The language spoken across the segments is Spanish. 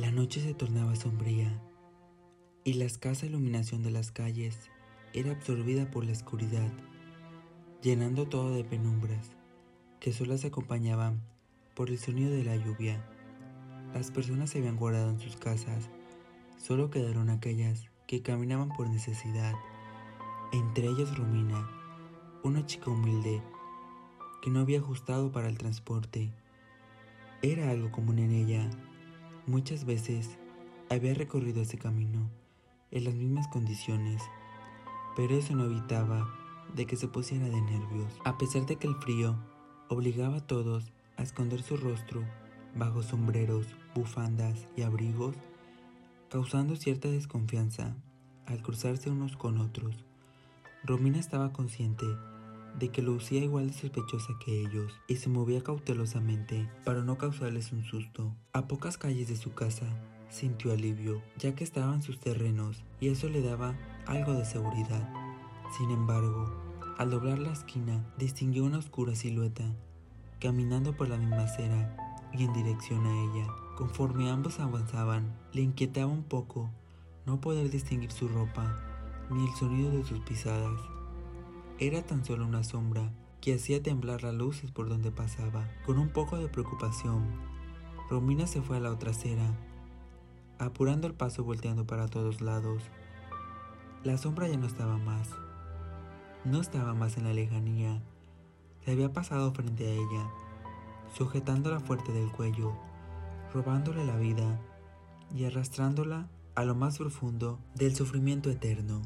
La noche se tornaba sombría y la escasa iluminación de las calles era absorbida por la oscuridad, llenando todo de penumbras que solo se acompañaban por el sonido de la lluvia. Las personas se habían guardado en sus casas, solo quedaron aquellas que caminaban por necesidad, entre ellas Romina, una chica humilde que no había ajustado para el transporte. Era algo común en ella. Muchas veces había recorrido ese camino en las mismas condiciones, pero eso no evitaba de que se pusiera de nervios. A pesar de que el frío obligaba a todos a esconder su rostro bajo sombreros, bufandas y abrigos, causando cierta desconfianza al cruzarse unos con otros. Romina estaba consciente de que lucía igual de sospechosa que ellos y se movía cautelosamente para no causarles un susto. A pocas calles de su casa sintió alivio, ya que estaban sus terrenos y eso le daba algo de seguridad. Sin embargo, al doblar la esquina, distinguió una oscura silueta, caminando por la misma acera y en dirección a ella. Conforme ambos avanzaban, le inquietaba un poco no poder distinguir su ropa ni el sonido de sus pisadas. Era tan solo una sombra que hacía temblar las luces por donde pasaba. Con un poco de preocupación, Romina se fue a la otra acera, apurando el paso volteando para todos lados. La sombra ya no estaba más. No estaba más en la lejanía. Se había pasado frente a ella, sujetándola fuerte del cuello, robándole la vida y arrastrándola a lo más profundo del sufrimiento eterno.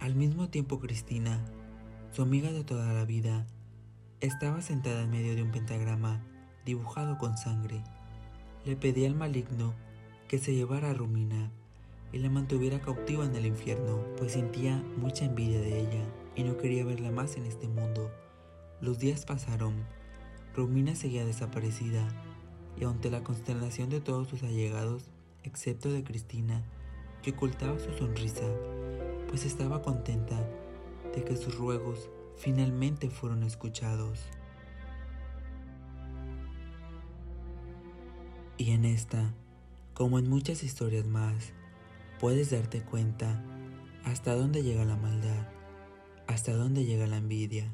Al mismo tiempo Cristina, su amiga de toda la vida, estaba sentada en medio de un pentagrama dibujado con sangre. Le pedía al maligno que se llevara a Romina y la mantuviera cautiva en el infierno, pues sentía mucha envidia de ella y no quería verla más en este mundo. Los días pasaron, Romina seguía desaparecida y ante la consternación de todos sus allegados, excepto de Cristina, que ocultaba su sonrisa, pues estaba contenta de que sus ruegos finalmente fueron escuchados. Y en esta, como en muchas historias más, puedes darte cuenta hasta dónde llega la maldad, hasta dónde llega la envidia.